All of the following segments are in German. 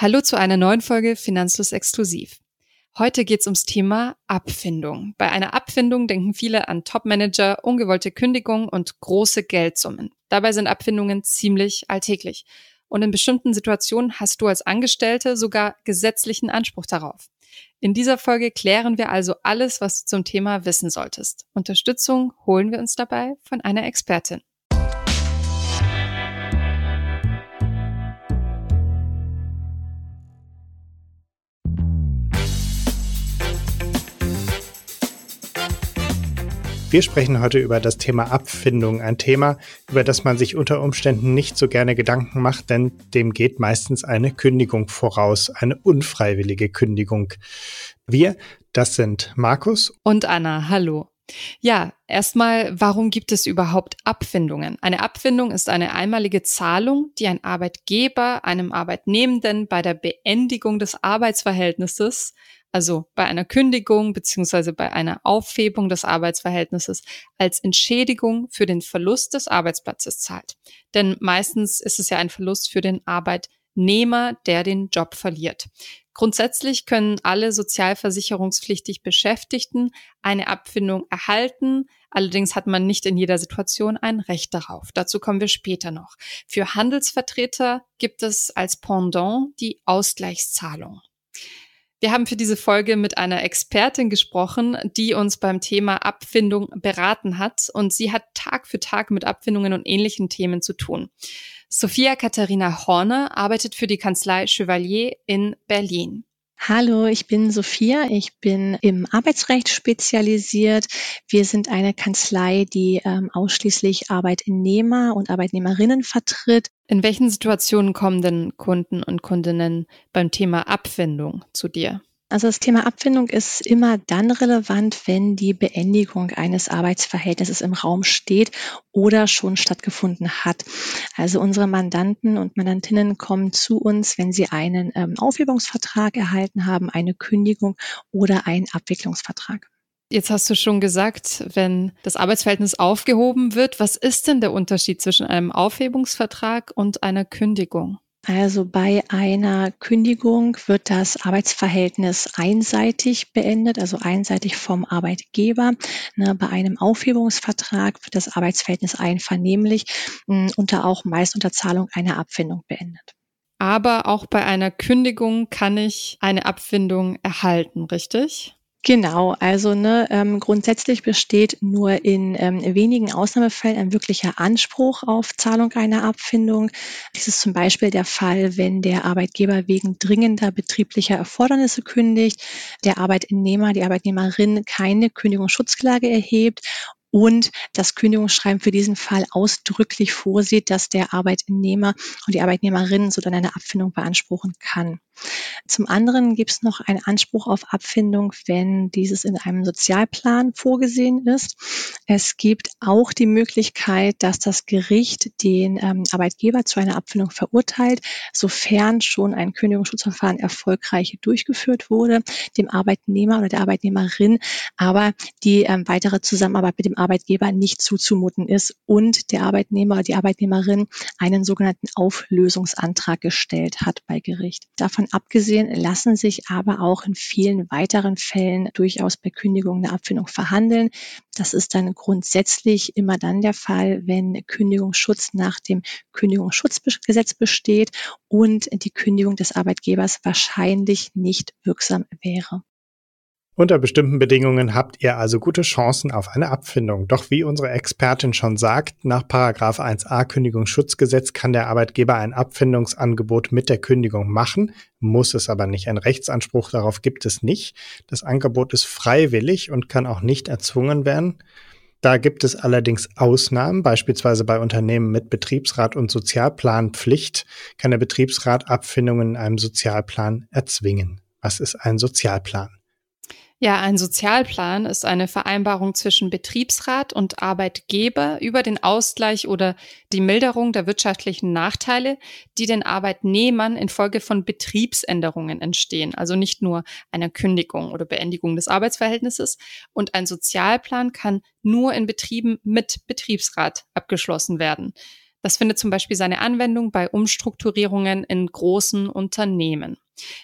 Hallo zu einer neuen Folge Finanzlos Exklusiv. Heute geht es ums Thema Abfindung. Bei einer Abfindung denken viele an Topmanager, ungewollte Kündigung und große Geldsummen. Dabei sind Abfindungen ziemlich alltäglich. Und in bestimmten Situationen hast du als Angestellte sogar gesetzlichen Anspruch darauf. In dieser Folge klären wir also alles, was du zum Thema wissen solltest. Unterstützung holen wir uns dabei von einer Expertin. Wir sprechen heute über das Thema Abfindung, ein Thema, über das man sich unter Umständen nicht so gerne Gedanken macht, denn dem geht meistens eine Kündigung voraus, eine unfreiwillige Kündigung. Wir, das sind Markus und Anna. Hallo. Ja, erstmal, warum gibt es überhaupt Abfindungen? Eine Abfindung ist eine einmalige Zahlung, die ein Arbeitgeber einem Arbeitnehmenden bei der Beendigung des Arbeitsverhältnisses also bei einer Kündigung beziehungsweise bei einer Aufhebung des Arbeitsverhältnisses als Entschädigung für den Verlust des Arbeitsplatzes zahlt. Denn meistens ist es ja ein Verlust für den Arbeitnehmer, der den Job verliert. Grundsätzlich können alle sozialversicherungspflichtig Beschäftigten eine Abfindung erhalten. Allerdings hat man nicht in jeder Situation ein Recht darauf. Dazu kommen wir später noch. Für Handelsvertreter gibt es als Pendant die Ausgleichszahlung. Wir haben für diese Folge mit einer Expertin gesprochen, die uns beim Thema Abfindung beraten hat und sie hat Tag für Tag mit Abfindungen und ähnlichen Themen zu tun. Sophia Katharina Horner arbeitet für die Kanzlei Chevalier in Berlin. Hallo, ich bin Sophia. Ich bin im Arbeitsrecht spezialisiert. Wir sind eine Kanzlei, die ähm, ausschließlich Arbeitnehmer und Arbeitnehmerinnen vertritt. In welchen Situationen kommen denn Kunden und Kundinnen beim Thema Abfindung zu dir? Also das Thema Abfindung ist immer dann relevant, wenn die Beendigung eines Arbeitsverhältnisses im Raum steht oder schon stattgefunden hat. Also unsere Mandanten und Mandantinnen kommen zu uns, wenn sie einen ähm, Aufhebungsvertrag erhalten haben, eine Kündigung oder einen Abwicklungsvertrag. Jetzt hast du schon gesagt, wenn das Arbeitsverhältnis aufgehoben wird, was ist denn der Unterschied zwischen einem Aufhebungsvertrag und einer Kündigung? Also bei einer Kündigung wird das Arbeitsverhältnis einseitig beendet, also einseitig vom Arbeitgeber. Ne, bei einem Aufhebungsvertrag wird das Arbeitsverhältnis einvernehmlich hm, unter auch meist unter Zahlung einer Abfindung beendet. Aber auch bei einer Kündigung kann ich eine Abfindung erhalten, richtig? Genau, also ne, ähm, grundsätzlich besteht nur in ähm, wenigen Ausnahmefällen ein wirklicher Anspruch auf Zahlung einer Abfindung. Dies ist zum Beispiel der Fall, wenn der Arbeitgeber wegen dringender betrieblicher Erfordernisse kündigt, der Arbeitnehmer, die Arbeitnehmerin keine Kündigungsschutzklage erhebt und das Kündigungsschreiben für diesen Fall ausdrücklich vorsieht, dass der Arbeitnehmer und die Arbeitnehmerin so dann eine Abfindung beanspruchen kann. Zum anderen gibt es noch einen Anspruch auf Abfindung, wenn dieses in einem Sozialplan vorgesehen ist. Es gibt auch die Möglichkeit, dass das Gericht den ähm, Arbeitgeber zu einer Abfindung verurteilt, sofern schon ein Kündigungsschutzverfahren erfolgreich durchgeführt wurde, dem Arbeitnehmer oder der Arbeitnehmerin aber die ähm, weitere Zusammenarbeit mit dem Arbeitgeber nicht zuzumuten ist und der Arbeitnehmer oder die Arbeitnehmerin einen sogenannten Auflösungsantrag gestellt hat bei Gericht. Davon abgesehen lassen sich aber auch in vielen weiteren Fällen durchaus bei Kündigung eine Abfindung verhandeln. Das ist dann grundsätzlich immer dann der Fall, wenn Kündigungsschutz nach dem Kündigungsschutzgesetz besteht und die Kündigung des Arbeitgebers wahrscheinlich nicht wirksam wäre. Unter bestimmten Bedingungen habt ihr also gute Chancen auf eine Abfindung. Doch wie unsere Expertin schon sagt, nach 1a Kündigungsschutzgesetz kann der Arbeitgeber ein Abfindungsangebot mit der Kündigung machen, muss es aber nicht. Ein Rechtsanspruch darauf gibt es nicht. Das Angebot ist freiwillig und kann auch nicht erzwungen werden. Da gibt es allerdings Ausnahmen, beispielsweise bei Unternehmen mit Betriebsrat und Sozialplanpflicht kann der Betriebsrat Abfindungen in einem Sozialplan erzwingen. Was ist ein Sozialplan? Ja, ein Sozialplan ist eine Vereinbarung zwischen Betriebsrat und Arbeitgeber über den Ausgleich oder die Milderung der wirtschaftlichen Nachteile, die den Arbeitnehmern infolge von Betriebsänderungen entstehen, also nicht nur einer Kündigung oder Beendigung des Arbeitsverhältnisses. Und ein Sozialplan kann nur in Betrieben mit Betriebsrat abgeschlossen werden. Das findet zum Beispiel seine Anwendung bei Umstrukturierungen in großen Unternehmen.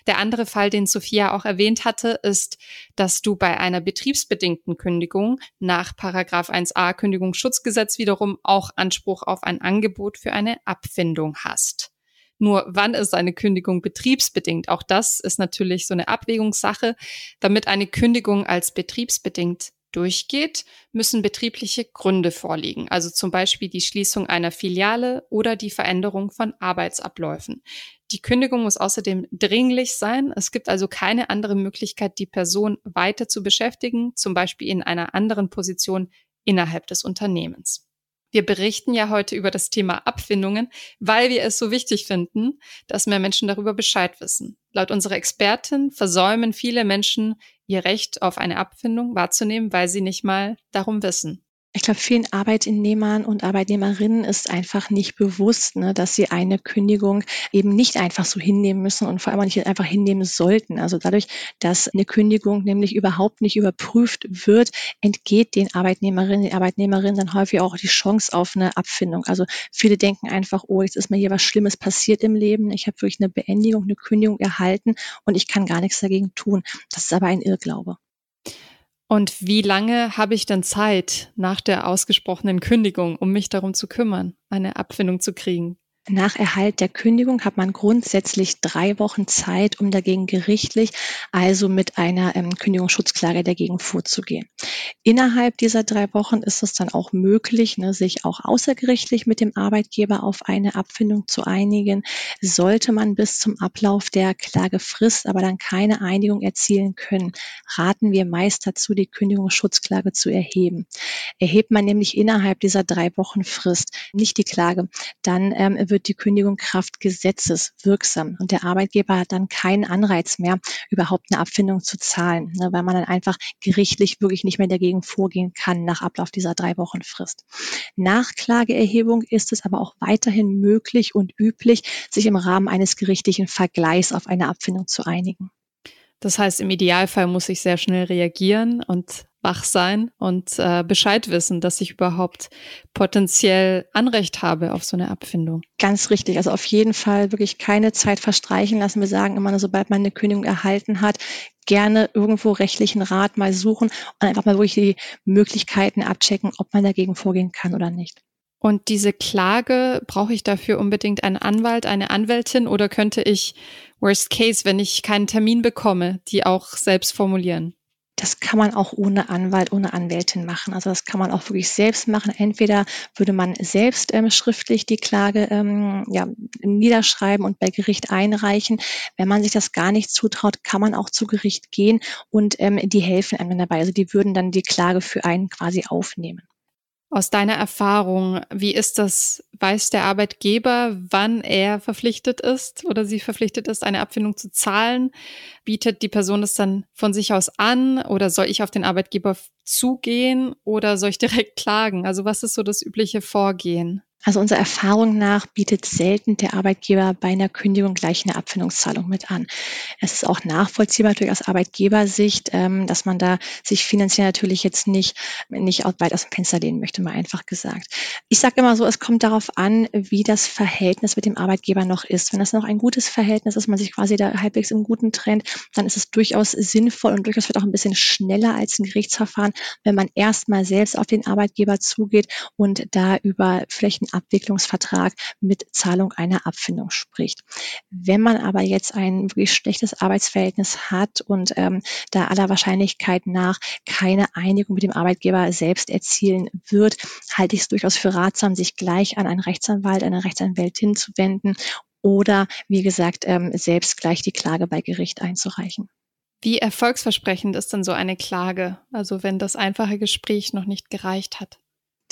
Der andere Fall, den Sophia auch erwähnt hatte, ist, dass du bei einer betriebsbedingten Kündigung nach Paragraph 1a Kündigungsschutzgesetz wiederum auch Anspruch auf ein Angebot für eine Abfindung hast. Nur wann ist eine Kündigung betriebsbedingt? Auch das ist natürlich so eine Abwägungssache. Damit eine Kündigung als betriebsbedingt durchgeht, müssen betriebliche Gründe vorliegen, also zum Beispiel die Schließung einer Filiale oder die Veränderung von Arbeitsabläufen. Die Kündigung muss außerdem dringlich sein. Es gibt also keine andere Möglichkeit, die Person weiter zu beschäftigen, zum Beispiel in einer anderen Position innerhalb des Unternehmens. Wir berichten ja heute über das Thema Abfindungen, weil wir es so wichtig finden, dass mehr Menschen darüber Bescheid wissen. Laut unserer Expertin versäumen viele Menschen ihr Recht auf eine Abfindung wahrzunehmen, weil sie nicht mal darum wissen. Ich glaube, vielen Arbeitnehmern und Arbeitnehmerinnen ist einfach nicht bewusst, ne, dass sie eine Kündigung eben nicht einfach so hinnehmen müssen und vor allem nicht einfach hinnehmen sollten. Also dadurch, dass eine Kündigung nämlich überhaupt nicht überprüft wird, entgeht den Arbeitnehmerinnen, den Arbeitnehmerinnen dann häufig auch die Chance auf eine Abfindung. Also viele denken einfach, oh, jetzt ist mir hier was Schlimmes passiert im Leben. Ich habe wirklich eine Beendigung, eine Kündigung erhalten und ich kann gar nichts dagegen tun. Das ist aber ein Irrglaube. Und wie lange habe ich denn Zeit nach der ausgesprochenen Kündigung, um mich darum zu kümmern, eine Abfindung zu kriegen? Nach Erhalt der Kündigung hat man grundsätzlich drei Wochen Zeit, um dagegen gerichtlich, also mit einer ähm, Kündigungsschutzklage dagegen vorzugehen. Innerhalb dieser drei Wochen ist es dann auch möglich, ne, sich auch außergerichtlich mit dem Arbeitgeber auf eine Abfindung zu einigen. Sollte man bis zum Ablauf der Klagefrist aber dann keine Einigung erzielen können, raten wir meist dazu, die Kündigungsschutzklage zu erheben. Erhebt man nämlich innerhalb dieser drei Wochen Frist nicht die Klage, dann ähm, wird die Kündigung Kraft Gesetzes wirksam und der Arbeitgeber hat dann keinen Anreiz mehr, überhaupt eine Abfindung zu zahlen, ne, weil man dann einfach gerichtlich wirklich nicht mehr dagegen vorgehen kann nach Ablauf dieser drei Wochen Frist. Nach Klageerhebung ist es aber auch weiterhin möglich und üblich, sich im Rahmen eines gerichtlichen Vergleichs auf eine Abfindung zu einigen. Das heißt, im Idealfall muss ich sehr schnell reagieren und wach sein und äh, Bescheid wissen, dass ich überhaupt potenziell Anrecht habe auf so eine Abfindung. Ganz richtig. Also auf jeden Fall wirklich keine Zeit verstreichen lassen. Wir sagen immer, sobald man eine Kündigung erhalten hat, gerne irgendwo rechtlichen Rat mal suchen und einfach mal wirklich die Möglichkeiten abchecken, ob man dagegen vorgehen kann oder nicht. Und diese Klage, brauche ich dafür unbedingt einen Anwalt, eine Anwältin oder könnte ich, worst case, wenn ich keinen Termin bekomme, die auch selbst formulieren? Das kann man auch ohne Anwalt, ohne Anwältin machen. Also das kann man auch wirklich selbst machen. Entweder würde man selbst ähm, schriftlich die Klage ähm, ja, niederschreiben und bei Gericht einreichen. Wenn man sich das gar nicht zutraut, kann man auch zu Gericht gehen und ähm, die helfen einem dabei. Also die würden dann die Klage für einen quasi aufnehmen. Aus deiner Erfahrung, wie ist das? Weiß der Arbeitgeber, wann er verpflichtet ist oder sie verpflichtet ist, eine Abfindung zu zahlen? Bietet die Person das dann von sich aus an oder soll ich auf den Arbeitgeber zugehen oder soll ich direkt klagen? Also was ist so das übliche Vorgehen? Also unserer Erfahrung nach bietet selten der Arbeitgeber bei einer Kündigung gleich eine Abfindungszahlung mit an. Es ist auch nachvollziehbar natürlich aus Arbeitgebersicht, ähm, dass man da sich finanziell natürlich jetzt nicht, nicht weit aus dem Fenster lehnen möchte, mal einfach gesagt. Ich sage immer so, es kommt darauf an, wie das Verhältnis mit dem Arbeitgeber noch ist. Wenn das noch ein gutes Verhältnis ist, man sich quasi da halbwegs im guten Trend, dann ist es durchaus sinnvoll und durchaus wird auch ein bisschen schneller als ein Gerichtsverfahren, wenn man erstmal selbst auf den Arbeitgeber zugeht und da über vielleicht Abwicklungsvertrag mit Zahlung einer Abfindung spricht. Wenn man aber jetzt ein wirklich schlechtes Arbeitsverhältnis hat und ähm, da aller Wahrscheinlichkeit nach keine Einigung mit dem Arbeitgeber selbst erzielen wird, halte ich es durchaus für ratsam, sich gleich an einen Rechtsanwalt, eine Rechtsanwältin zu wenden oder, wie gesagt, ähm, selbst gleich die Klage bei Gericht einzureichen. Wie erfolgsversprechend ist denn so eine Klage? Also wenn das einfache Gespräch noch nicht gereicht hat?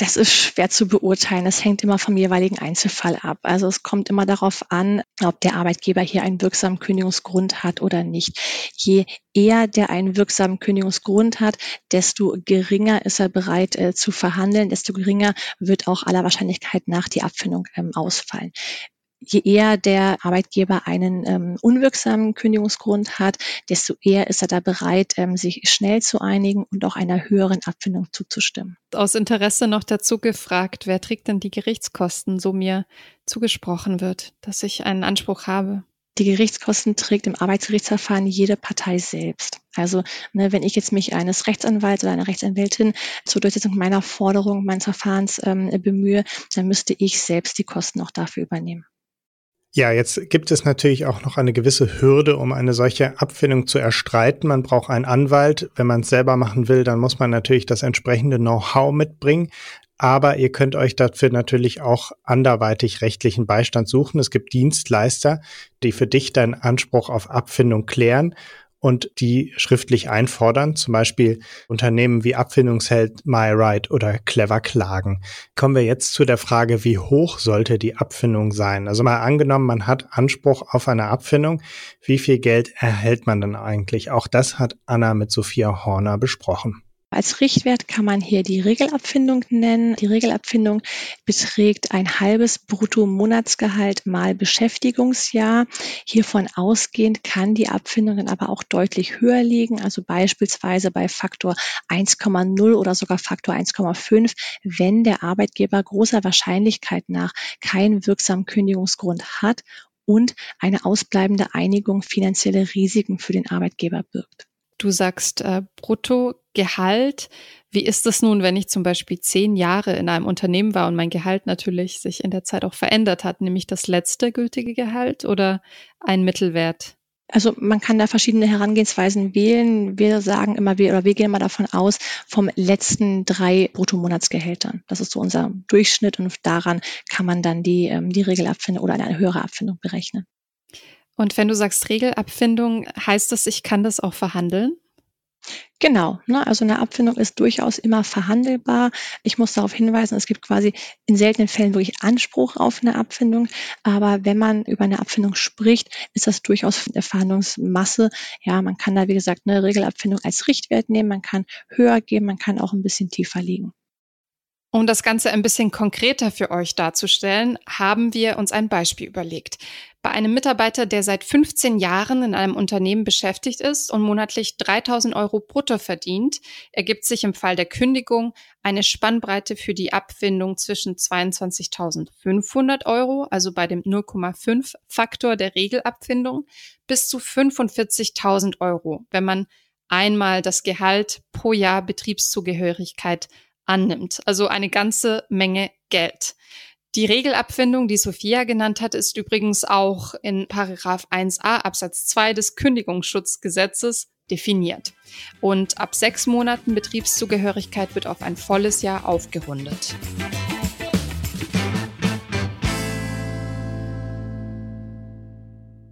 Das ist schwer zu beurteilen. Das hängt immer vom jeweiligen Einzelfall ab. Also es kommt immer darauf an, ob der Arbeitgeber hier einen wirksamen Kündigungsgrund hat oder nicht. Je eher der einen wirksamen Kündigungsgrund hat, desto geringer ist er bereit äh, zu verhandeln, desto geringer wird auch aller Wahrscheinlichkeit nach die Abfindung ähm, ausfallen. Je eher der Arbeitgeber einen ähm, unwirksamen Kündigungsgrund hat, desto eher ist er da bereit, ähm, sich schnell zu einigen und auch einer höheren Abfindung zuzustimmen. Aus Interesse noch dazu gefragt, wer trägt denn die Gerichtskosten, so mir zugesprochen wird, dass ich einen Anspruch habe? Die Gerichtskosten trägt im Arbeitsgerichtsverfahren jede Partei selbst. Also ne, wenn ich jetzt mich eines Rechtsanwalts oder einer Rechtsanwältin zur Durchsetzung meiner Forderung meines Verfahrens ähm, bemühe, dann müsste ich selbst die Kosten auch dafür übernehmen. Ja, jetzt gibt es natürlich auch noch eine gewisse Hürde, um eine solche Abfindung zu erstreiten. Man braucht einen Anwalt. Wenn man es selber machen will, dann muss man natürlich das entsprechende Know-how mitbringen. Aber ihr könnt euch dafür natürlich auch anderweitig rechtlichen Beistand suchen. Es gibt Dienstleister, die für dich deinen Anspruch auf Abfindung klären und die schriftlich einfordern, zum Beispiel Unternehmen wie Abfindungsheld MyRide oder Clever Klagen. Kommen wir jetzt zu der Frage, wie hoch sollte die Abfindung sein? Also mal angenommen, man hat Anspruch auf eine Abfindung, wie viel Geld erhält man dann eigentlich? Auch das hat Anna mit Sophia Horner besprochen. Als Richtwert kann man hier die Regelabfindung nennen. Die Regelabfindung beträgt ein halbes Bruttomonatsgehalt mal Beschäftigungsjahr. Hiervon ausgehend kann die Abfindung dann aber auch deutlich höher liegen, also beispielsweise bei Faktor 1,0 oder sogar Faktor 1,5, wenn der Arbeitgeber großer Wahrscheinlichkeit nach keinen wirksamen Kündigungsgrund hat und eine ausbleibende Einigung finanzielle Risiken für den Arbeitgeber birgt. Du sagst äh, Bruttogehalt. Wie ist es nun, wenn ich zum Beispiel zehn Jahre in einem Unternehmen war und mein Gehalt natürlich sich in der Zeit auch verändert hat? Nämlich das letzte gültige Gehalt oder ein Mittelwert? Also man kann da verschiedene Herangehensweisen wählen. Wir sagen immer, wir, oder wir gehen immer davon aus, vom letzten drei Bruttomonatsgehältern. Das ist so unser Durchschnitt und daran kann man dann die, ähm, die Regelabfindung oder eine höhere Abfindung berechnen. Und wenn du sagst Regelabfindung, heißt das, ich kann das auch verhandeln? Genau, ne, also eine Abfindung ist durchaus immer verhandelbar. Ich muss darauf hinweisen, es gibt quasi in seltenen Fällen wirklich Anspruch auf eine Abfindung, aber wenn man über eine Abfindung spricht, ist das durchaus eine Verhandlungsmasse. Ja, man kann da wie gesagt eine Regelabfindung als Richtwert nehmen, man kann höher gehen, man kann auch ein bisschen tiefer liegen. Um das Ganze ein bisschen konkreter für euch darzustellen, haben wir uns ein Beispiel überlegt. Bei einem Mitarbeiter, der seit 15 Jahren in einem Unternehmen beschäftigt ist und monatlich 3000 Euro brutto verdient, ergibt sich im Fall der Kündigung eine Spannbreite für die Abfindung zwischen 22.500 Euro, also bei dem 0,5 Faktor der Regelabfindung, bis zu 45.000 Euro, wenn man einmal das Gehalt pro Jahr Betriebszugehörigkeit annimmt. Also eine ganze Menge Geld. Die Regelabfindung, die Sophia genannt hat, ist übrigens auch in Paragraph 1a Absatz 2 des Kündigungsschutzgesetzes definiert. Und ab sechs Monaten Betriebszugehörigkeit wird auf ein volles Jahr aufgerundet.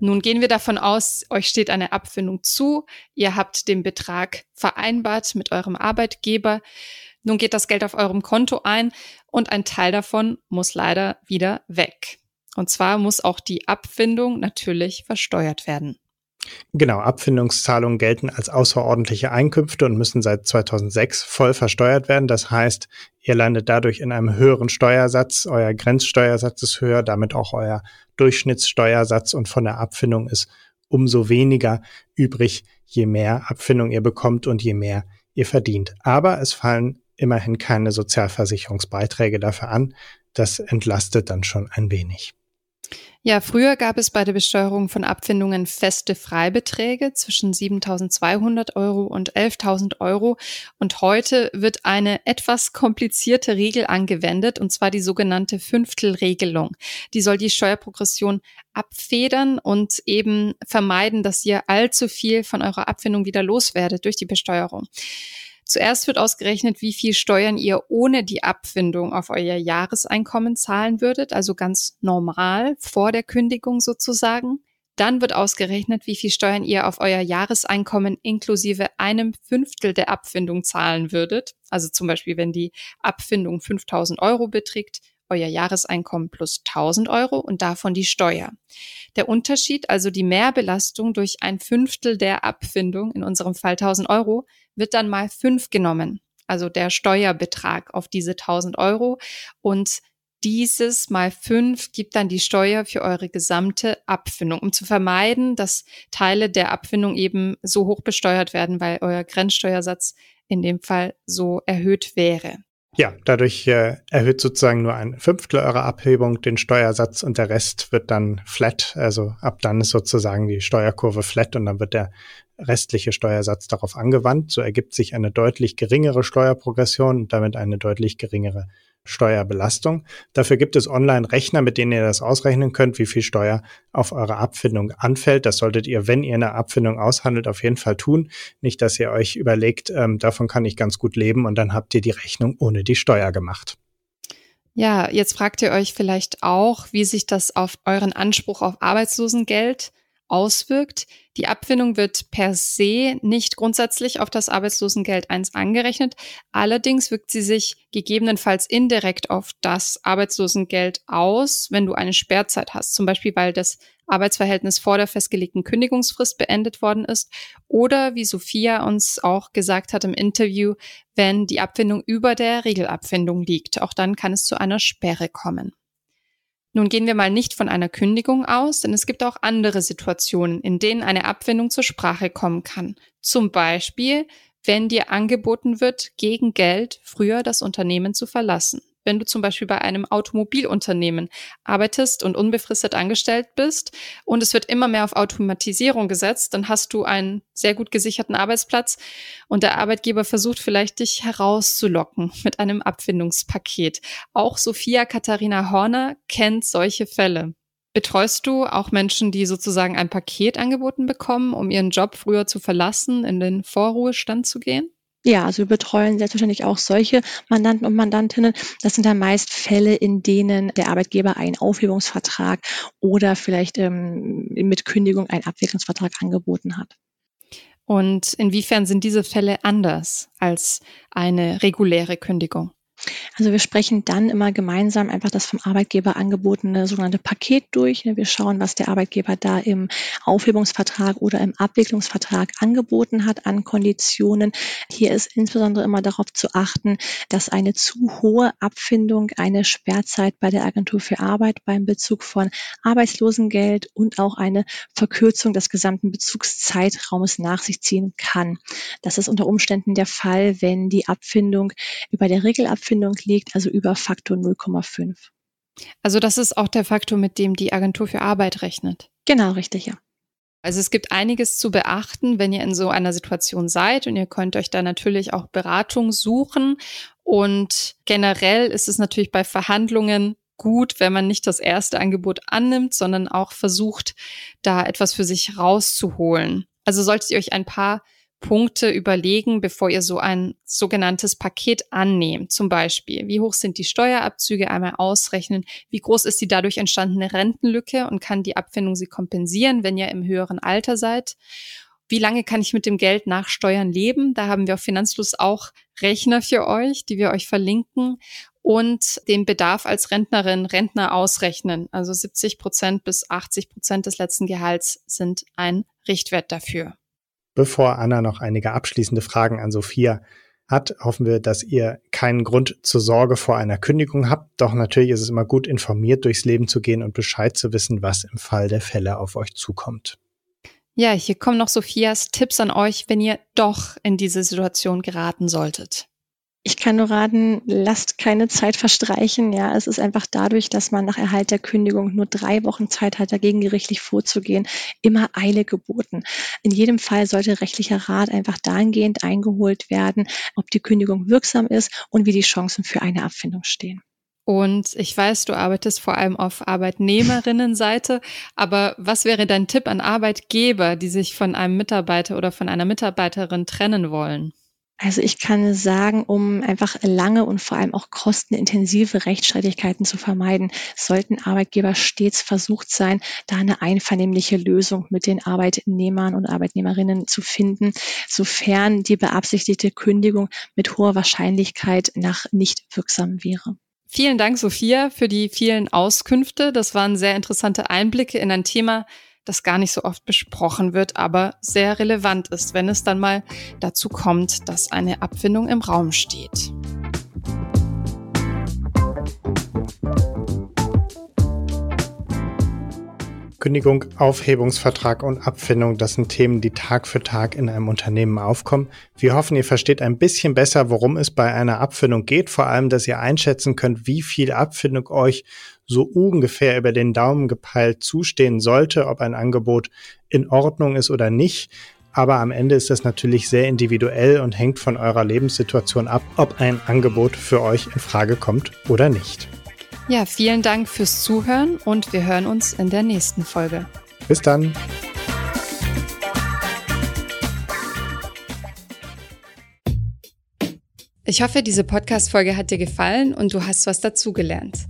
Nun gehen wir davon aus, euch steht eine Abfindung zu, ihr habt den Betrag vereinbart mit eurem Arbeitgeber. Nun geht das Geld auf eurem Konto ein und ein Teil davon muss leider wieder weg. Und zwar muss auch die Abfindung natürlich versteuert werden. Genau, Abfindungszahlungen gelten als außerordentliche Einkünfte und müssen seit 2006 voll versteuert werden. Das heißt, ihr landet dadurch in einem höheren Steuersatz. Euer Grenzsteuersatz ist höher, damit auch euer Durchschnittssteuersatz und von der Abfindung ist umso weniger übrig, je mehr Abfindung ihr bekommt und je mehr ihr verdient. Aber es fallen immerhin keine Sozialversicherungsbeiträge dafür an. Das entlastet dann schon ein wenig. Ja, früher gab es bei der Besteuerung von Abfindungen feste Freibeträge zwischen 7.200 Euro und 11.000 Euro. Und heute wird eine etwas komplizierte Regel angewendet, und zwar die sogenannte Fünftelregelung. Die soll die Steuerprogression abfedern und eben vermeiden, dass ihr allzu viel von eurer Abfindung wieder loswerdet durch die Besteuerung. Zuerst wird ausgerechnet, wie viel Steuern ihr ohne die Abfindung auf euer Jahreseinkommen zahlen würdet, also ganz normal vor der Kündigung sozusagen. Dann wird ausgerechnet, wie viel Steuern ihr auf euer Jahreseinkommen inklusive einem Fünftel der Abfindung zahlen würdet. Also zum Beispiel, wenn die Abfindung 5000 Euro beträgt, euer Jahreseinkommen plus 1000 Euro und davon die Steuer. Der Unterschied, also die Mehrbelastung durch ein Fünftel der Abfindung, in unserem Fall 1000 Euro, wird dann mal fünf genommen. Also der Steuerbetrag auf diese 1000 Euro. Und dieses mal fünf gibt dann die Steuer für eure gesamte Abfindung, um zu vermeiden, dass Teile der Abfindung eben so hoch besteuert werden, weil euer Grenzsteuersatz in dem Fall so erhöht wäre. Ja, dadurch äh, erhöht sozusagen nur ein Fünftel eurer Abhebung den Steuersatz und der Rest wird dann flat. Also ab dann ist sozusagen die Steuerkurve flat und dann wird der restliche Steuersatz darauf angewandt. So ergibt sich eine deutlich geringere Steuerprogression und damit eine deutlich geringere Steuerbelastung. Dafür gibt es Online-Rechner, mit denen ihr das ausrechnen könnt, wie viel Steuer auf eure Abfindung anfällt. Das solltet ihr, wenn ihr eine Abfindung aushandelt, auf jeden Fall tun. Nicht, dass ihr euch überlegt, ähm, davon kann ich ganz gut leben und dann habt ihr die Rechnung ohne die Steuer gemacht. Ja, jetzt fragt ihr euch vielleicht auch, wie sich das auf euren Anspruch auf Arbeitslosengeld auswirkt. Die Abfindung wird per se nicht grundsätzlich auf das Arbeitslosengeld 1 angerechnet. Allerdings wirkt sie sich gegebenenfalls indirekt auf das Arbeitslosengeld aus, wenn du eine Sperrzeit hast. Zum Beispiel, weil das Arbeitsverhältnis vor der festgelegten Kündigungsfrist beendet worden ist. Oder wie Sophia uns auch gesagt hat im Interview, wenn die Abfindung über der Regelabfindung liegt. Auch dann kann es zu einer Sperre kommen. Nun gehen wir mal nicht von einer Kündigung aus, denn es gibt auch andere Situationen, in denen eine Abfindung zur Sprache kommen kann. Zum Beispiel, wenn dir angeboten wird, gegen Geld früher das Unternehmen zu verlassen wenn du zum Beispiel bei einem Automobilunternehmen arbeitest und unbefristet angestellt bist und es wird immer mehr auf Automatisierung gesetzt, dann hast du einen sehr gut gesicherten Arbeitsplatz und der Arbeitgeber versucht vielleicht dich herauszulocken mit einem Abfindungspaket. Auch Sophia Katharina Horner kennt solche Fälle. Betreust du auch Menschen, die sozusagen ein Paket angeboten bekommen, um ihren Job früher zu verlassen, in den Vorruhestand zu gehen? Ja, also wir betreuen selbstverständlich auch solche Mandanten und Mandantinnen. Das sind dann meist Fälle, in denen der Arbeitgeber einen Aufhebungsvertrag oder vielleicht ähm, mit Kündigung einen Abwicklungsvertrag angeboten hat. Und inwiefern sind diese Fälle anders als eine reguläre Kündigung? Also wir sprechen dann immer gemeinsam einfach das vom Arbeitgeber angebotene sogenannte Paket durch. Wir schauen, was der Arbeitgeber da im Aufhebungsvertrag oder im Abwicklungsvertrag angeboten hat an Konditionen. Hier ist insbesondere immer darauf zu achten, dass eine zu hohe Abfindung eine Sperrzeit bei der Agentur für Arbeit beim Bezug von Arbeitslosengeld und auch eine Verkürzung des gesamten Bezugszeitraumes nach sich ziehen kann. Das ist unter Umständen der Fall, wenn die Abfindung über der Regelabfindung Abfindung liegt, also über Faktor 0,5. Also das ist auch der Faktor, mit dem die Agentur für Arbeit rechnet. Genau, richtig, ja. Also es gibt einiges zu beachten, wenn ihr in so einer Situation seid und ihr könnt euch da natürlich auch Beratung suchen. Und generell ist es natürlich bei Verhandlungen gut, wenn man nicht das erste Angebot annimmt, sondern auch versucht, da etwas für sich rauszuholen. Also solltet ihr euch ein paar Punkte überlegen, bevor ihr so ein sogenanntes Paket annehmt. Zum Beispiel, wie hoch sind die Steuerabzüge, einmal ausrechnen, wie groß ist die dadurch entstandene Rentenlücke und kann die Abfindung sie kompensieren, wenn ihr im höheren Alter seid. Wie lange kann ich mit dem Geld nach Steuern leben? Da haben wir auf Finanzfluss auch Rechner für euch, die wir euch verlinken und den Bedarf als Rentnerin, Rentner ausrechnen. Also 70 Prozent bis 80 Prozent des letzten Gehalts sind ein Richtwert dafür. Bevor Anna noch einige abschließende Fragen an Sophia hat, hoffen wir, dass ihr keinen Grund zur Sorge vor einer Kündigung habt. Doch natürlich ist es immer gut, informiert durchs Leben zu gehen und Bescheid zu wissen, was im Fall der Fälle auf euch zukommt. Ja, hier kommen noch Sophias Tipps an euch, wenn ihr doch in diese Situation geraten solltet. Ich kann nur raten, lasst keine Zeit verstreichen. Ja, es ist einfach dadurch, dass man nach Erhalt der Kündigung nur drei Wochen Zeit hat, dagegen gerichtlich vorzugehen, immer Eile geboten. In jedem Fall sollte rechtlicher Rat einfach dahingehend eingeholt werden, ob die Kündigung wirksam ist und wie die Chancen für eine Abfindung stehen. Und ich weiß, du arbeitest vor allem auf Arbeitnehmerinnenseite, aber was wäre dein Tipp an Arbeitgeber, die sich von einem Mitarbeiter oder von einer Mitarbeiterin trennen wollen? Also ich kann sagen, um einfach lange und vor allem auch kostenintensive Rechtsstreitigkeiten zu vermeiden, sollten Arbeitgeber stets versucht sein, da eine einvernehmliche Lösung mit den Arbeitnehmern und Arbeitnehmerinnen zu finden, sofern die beabsichtigte Kündigung mit hoher Wahrscheinlichkeit nach nicht wirksam wäre. Vielen Dank, Sophia, für die vielen Auskünfte. Das waren sehr interessante Einblicke in ein Thema, das gar nicht so oft besprochen wird, aber sehr relevant ist, wenn es dann mal dazu kommt, dass eine Abfindung im Raum steht. Kündigung, Aufhebungsvertrag und Abfindung, das sind Themen, die Tag für Tag in einem Unternehmen aufkommen. Wir hoffen, ihr versteht ein bisschen besser, worum es bei einer Abfindung geht, vor allem, dass ihr einschätzen könnt, wie viel Abfindung euch so ungefähr über den Daumen gepeilt zustehen sollte, ob ein Angebot in Ordnung ist oder nicht. Aber am Ende ist das natürlich sehr individuell und hängt von eurer Lebenssituation ab, ob ein Angebot für euch in Frage kommt oder nicht. Ja, vielen Dank fürs Zuhören und wir hören uns in der nächsten Folge. Bis dann. Ich hoffe, diese Podcast-Folge hat dir gefallen und du hast was dazugelernt.